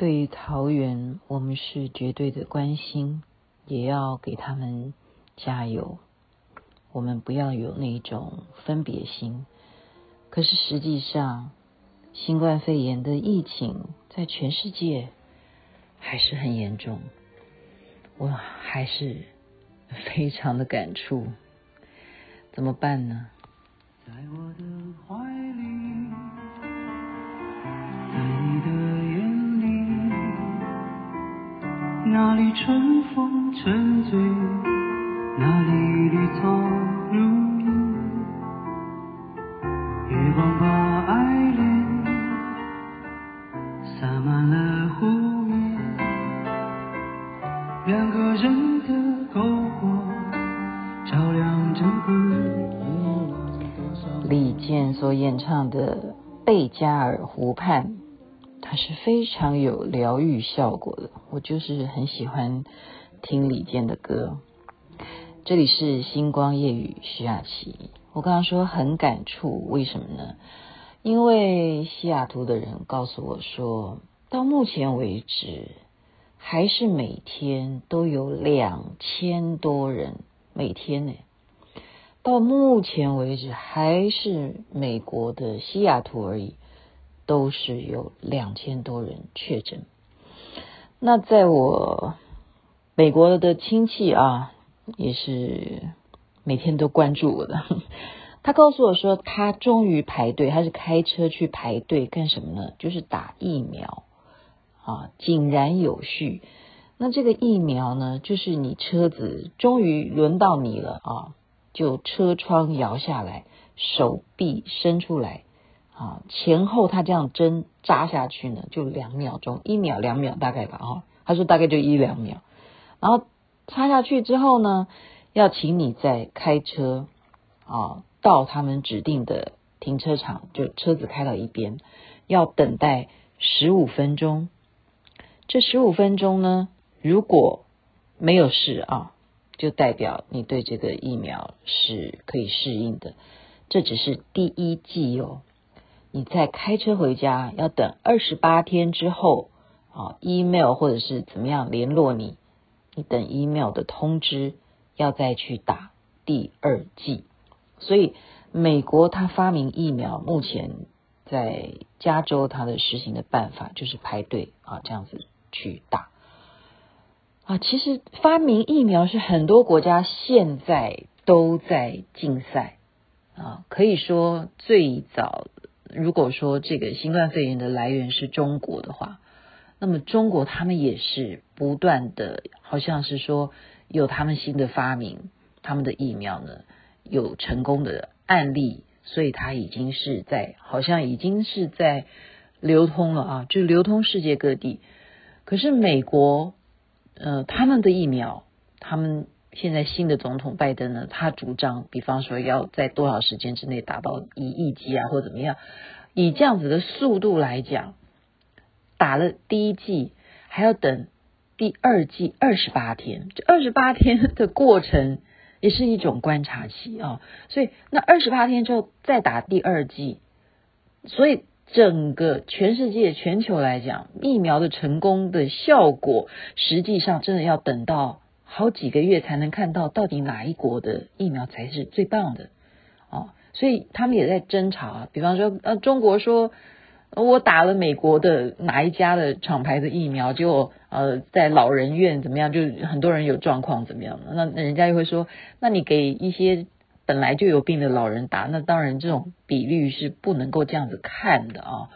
对于桃园，我们是绝对的关心，也要给他们加油。我们不要有那种分别心。可是实际上，新冠肺炎的疫情在全世界还是很严重，我还是非常的感触。怎么办呢？在我的怀里，那里春风沉醉，那里绿草如茵，月光把爱恋洒满了湖面，两个人的篝火照亮整个。李健所演唱的《贝加尔湖畔》，它是非常有疗愈效果的。我就是很喜欢听李健的歌。这里是星光夜雨徐雅琪。我刚刚说很感触，为什么呢？因为西雅图的人告诉我说，到目前为止，还是每天都有两千多人，每天呢。到目前为止，还是美国的西雅图而已，都是有两千多人确诊。那在我美国的亲戚啊，也是每天都关注我的。他告诉我说，他终于排队，他是开车去排队干什么呢？就是打疫苗啊，井然有序。那这个疫苗呢，就是你车子终于轮到你了啊。就车窗摇下来，手臂伸出来，啊，前后他这样针扎下去呢，就两秒钟，一秒两秒大概吧，哈，他说大概就一两秒，然后插下去之后呢，要请你再开车，啊，到他们指定的停车场，就车子开到一边，要等待十五分钟，这十五分钟呢，如果没有事啊。就代表你对这个疫苗是可以适应的，这只是第一剂哦。你再开车回家要等二十八天之后啊，email 或者是怎么样联络你，你等 email 的通知要再去打第二剂。所以美国它发明疫苗，目前在加州它的实行的办法就是排队啊，这样子去打。啊，其实发明疫苗是很多国家现在都在竞赛啊，可以说最早，如果说这个新冠肺炎的来源是中国的话，那么中国他们也是不断的，好像是说有他们新的发明，他们的疫苗呢有成功的案例，所以它已经是在，好像已经是在流通了啊，就流通世界各地。可是美国。呃，他们的疫苗，他们现在新的总统拜登呢，他主张，比方说要在多少时间之内达到一亿剂啊，或怎么样，以这样子的速度来讲，打了第一剂还要等第二剂二十八天，这二十八天的过程也是一种观察期啊，所以那二十八天之后再打第二剂，所以。整个全世界、全球来讲，疫苗的成功的效果，实际上真的要等到好几个月才能看到，到底哪一国的疫苗才是最棒的哦。所以他们也在争吵啊。比方说，呃，中国说我打了美国的哪一家的厂牌的疫苗，结果呃在老人院怎么样，就很多人有状况怎么样？那人家又会说，那你给一些。本来就有病的老人打，那当然这种比率是不能够这样子看的啊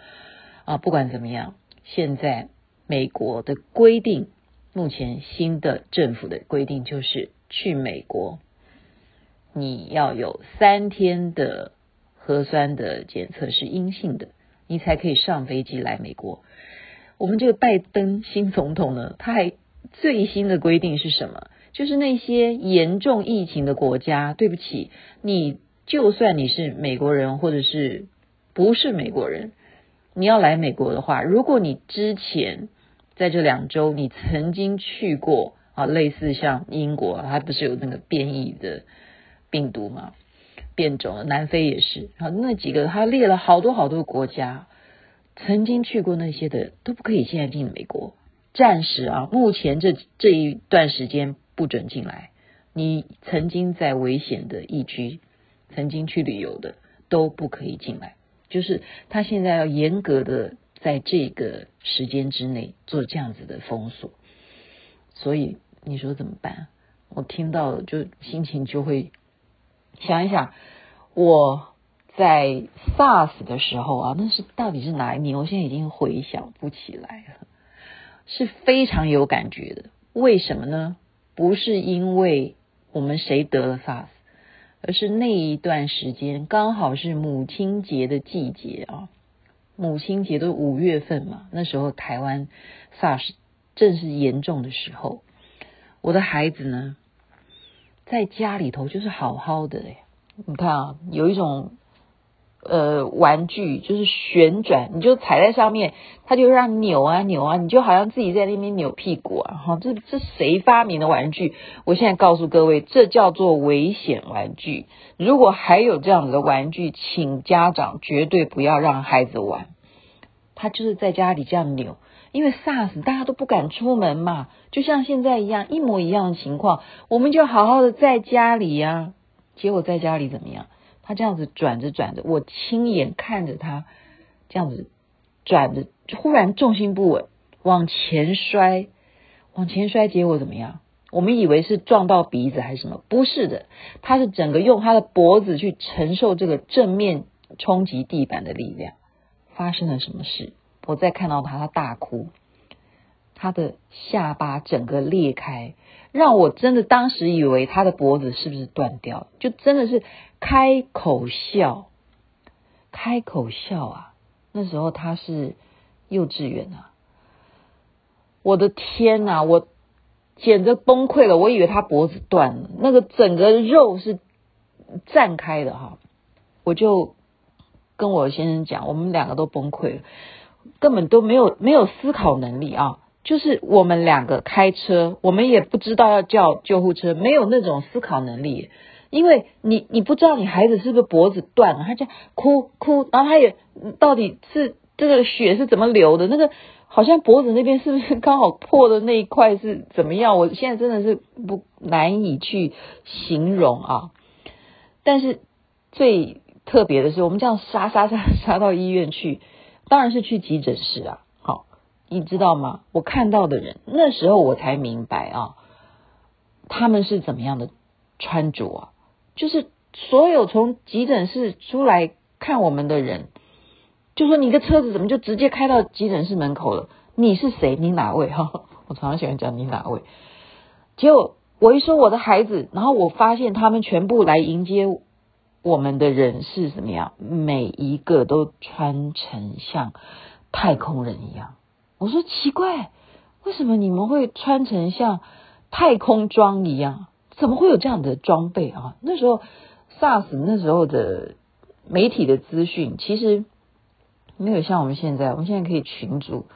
啊！不管怎么样，现在美国的规定，目前新的政府的规定就是去美国，你要有三天的核酸的检测是阴性的，你才可以上飞机来美国。我们这个拜登新总统呢，他还最新的规定是什么？就是那些严重疫情的国家，对不起，你就算你是美国人，或者是不是美国人，你要来美国的话，如果你之前在这两周你曾经去过啊，类似像英国，它不是有那个变异的病毒吗？变种，南非也是，啊，那几个他列了好多好多国家，曾经去过那些的都不可以现在进美国，暂时啊，目前这这一段时间不准进来。你曾经在危险的疫区，曾经去旅游的都不可以进来。就是他现在要严格的在这个时间之内做这样子的封锁，所以你说怎么办？我听到就心情就会想一想，我。在 SARS 的时候啊，那是到底是哪一年？我现在已经回想不起来了，是非常有感觉的。为什么呢？不是因为我们谁得了 SARS，而是那一段时间刚好是母亲节的季节啊。母亲节都五月份嘛，那时候台湾 SARS 正是严重的时候。我的孩子呢，在家里头就是好好的哎，你看啊，有一种。呃，玩具就是旋转，你就踩在上面，它就让扭啊扭啊，你就好像自己在那边扭屁股啊！哈，这这谁发明的玩具？我现在告诉各位，这叫做危险玩具。如果还有这样子的玩具，请家长绝对不要让孩子玩。他就是在家里这样扭，因为 SARS 大家都不敢出门嘛，就像现在一样，一模一样的情况，我们就好好的在家里呀。结果在家里怎么样？他这样子转着转着，我亲眼看着他这样子转着，忽然重心不稳，往前摔，往前摔，结果怎么样？我们以为是撞到鼻子还是什么？不是的，他是整个用他的脖子去承受这个正面冲击地板的力量。发生了什么事？我再看到他，他大哭，他的下巴整个裂开。让我真的当时以为他的脖子是不是断掉，就真的是开口笑，开口笑啊！那时候他是幼稚园啊，我的天呐，我简直崩溃了！我以为他脖子断了，那个整个肉是绽开的哈，我就跟我先生讲，我们两个都崩溃了，根本都没有没有思考能力啊。就是我们两个开车，我们也不知道要叫救护车，没有那种思考能力，因为你你不知道你孩子是不是脖子断了，他这样哭哭，然后他也到底是这个血是怎么流的，那个好像脖子那边是不是刚好破的那一块是怎么样？我现在真的是不难以去形容啊。但是最特别的是，我们这样杀杀杀杀到医院去，当然是去急诊室啊。你知道吗？我看到的人，那时候我才明白啊，他们是怎么样的穿着啊？就是所有从急诊室出来看我们的人，就说你的车子怎么就直接开到急诊室门口了？你是谁？你哪位？哈，我常常喜欢讲你哪位。结果我一说我的孩子，然后我发现他们全部来迎接我们的人是什么样？每一个都穿成像太空人一样。我说奇怪，为什么你们会穿成像太空装一样？怎么会有这样的装备啊？那时候 SARS 那时候的媒体的资讯其实没有像我们现在，我们现在可以群组，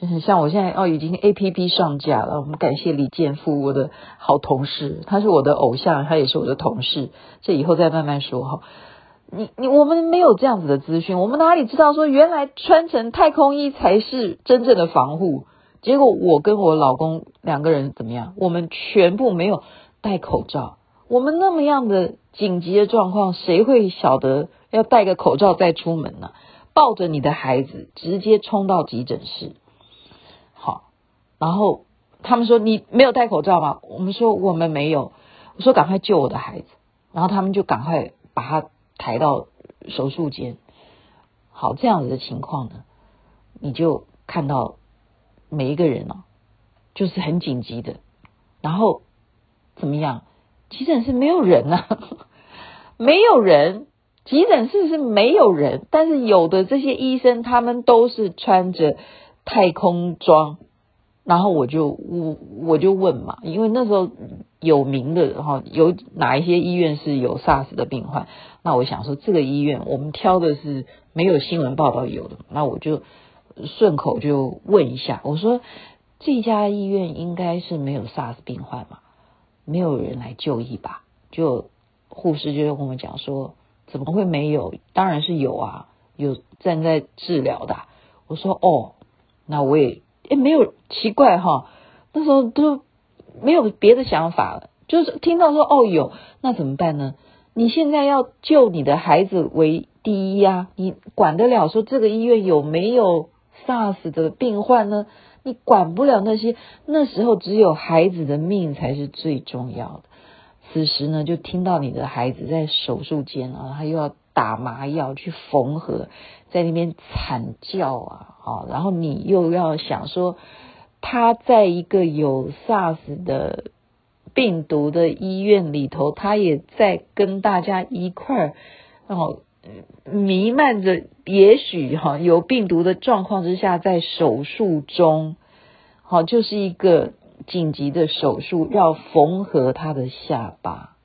就是像我现在哦，已经 APP 上架了。我们感谢李建富，我的好同事，他是我的偶像，他也是我的同事。这以后再慢慢说哈。你你我们没有这样子的资讯，我们哪里知道说原来穿成太空衣才是真正的防护？结果我跟我老公两个人怎么样？我们全部没有戴口罩。我们那么样的紧急的状况，谁会晓得要戴个口罩再出门呢？抱着你的孩子直接冲到急诊室。好，然后他们说你没有戴口罩吗？我们说我们没有。我说赶快救我的孩子，然后他们就赶快把他。抬到手术间，好，这样子的情况呢，你就看到每一个人哦，就是很紧急的，然后怎么样？急诊室没有人啊，没有人，急诊室是没有人，但是有的这些医生他们都是穿着太空装。然后我就我我就问嘛，因为那时候有名的哈，有哪一些医院是有 SARS 的病患？那我想说，这个医院我们挑的是没有新闻报道有的，那我就顺口就问一下，我说这家医院应该是没有 SARS 病患嘛？没有人来就医吧？就护士就跟我们讲说，怎么会没有？当然是有啊，有正在治疗的。我说哦，那我也也没有奇怪哈，那时候都没有别的想法了，就是听到说哦有，那怎么办呢？你现在要救你的孩子为第一呀，你管得了说这个医院有没有 SARS 的病患呢？你管不了那些，那时候只有孩子的命才是最重要的。此时呢，就听到你的孩子在手术间啊，他又要打麻药去缝合，在那边惨叫啊，啊，然后你又要想说，他在一个有 SARS 的病毒的医院里头，他也在跟大家一块儿，哦，弥漫着也许哈有病毒的状况之下，在手术中，好，就是一个。紧急的手术要缝合他的下巴，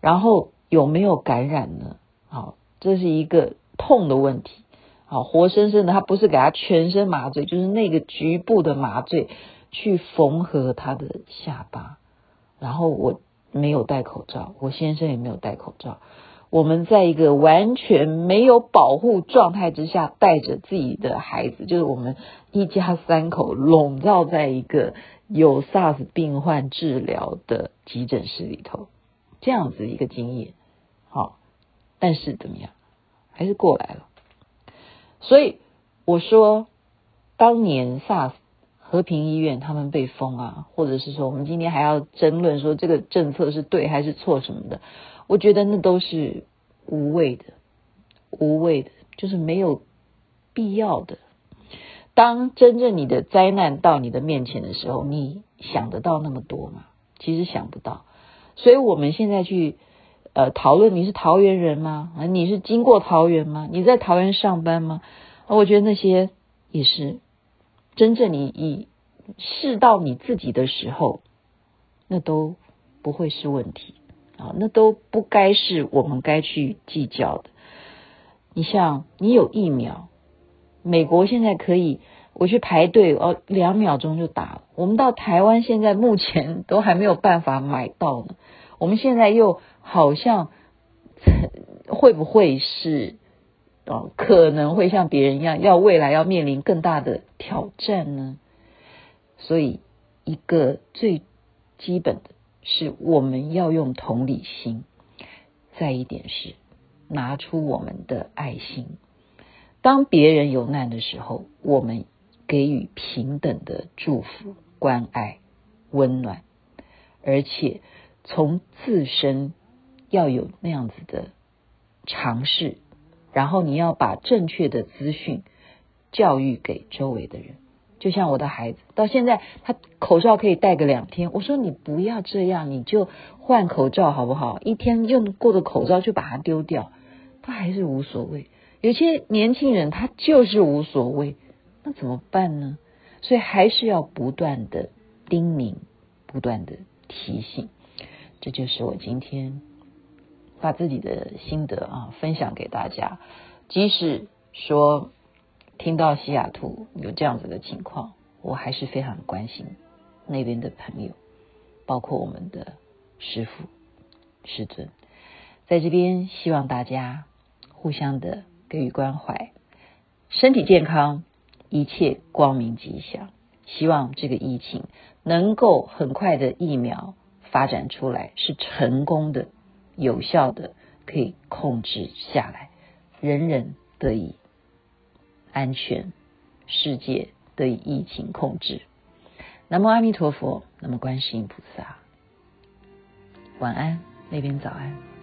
然后有没有感染呢？好，这是一个痛的问题。好，活生生的，他不是给他全身麻醉，就是那个局部的麻醉去缝合他的下巴。然后我没有戴口罩，我先生也没有戴口罩。我们在一个完全没有保护状态之下，带着自己的孩子，就是我们一家三口笼罩在一个有 SARS 病患治疗的急诊室里头，这样子一个经验。好，但是怎么样，还是过来了。所以我说，当年 SARS 和平医院他们被封啊，或者是说我们今天还要争论说这个政策是对还是错什么的。我觉得那都是无谓的，无谓的，就是没有必要的。当真正你的灾难到你的面前的时候，你想得到那么多吗？其实想不到。所以我们现在去呃讨论，你是桃园人吗？啊，你是经过桃园吗？你在桃园上班吗？我觉得那些也是真正你以试到你自己的时候，那都不会是问题。啊，那都不该是我们该去计较的。你像你有疫苗，美国现在可以，我去排队哦，两秒钟就打。我们到台湾现在目前都还没有办法买到呢。我们现在又好像会不会是哦，可能会像别人一样，要未来要面临更大的挑战呢？所以一个最基本的。是我们要用同理心，再一点是拿出我们的爱心。当别人有难的时候，我们给予平等的祝福、关爱、温暖，而且从自身要有那样子的尝试，然后你要把正确的资讯教育给周围的人。就像我的孩子，到现在他口罩可以戴个两天。我说你不要这样，你就换口罩好不好？一天用过的口罩就把它丢掉，他还是无所谓。有些年轻人他就是无所谓，那怎么办呢？所以还是要不断的叮咛，不断的提醒。这就是我今天把自己的心得啊分享给大家。即使说。听到西雅图有这样子的情况，我还是非常关心那边的朋友，包括我们的师父师尊，在这边希望大家互相的给予关怀，身体健康，一切光明吉祥。希望这个疫情能够很快的疫苗发展出来，是成功的、有效的，可以控制下来，人人得以。安全，世界得以疫情控制。南无阿弥陀佛，南无观世音菩萨。晚安，那边早安。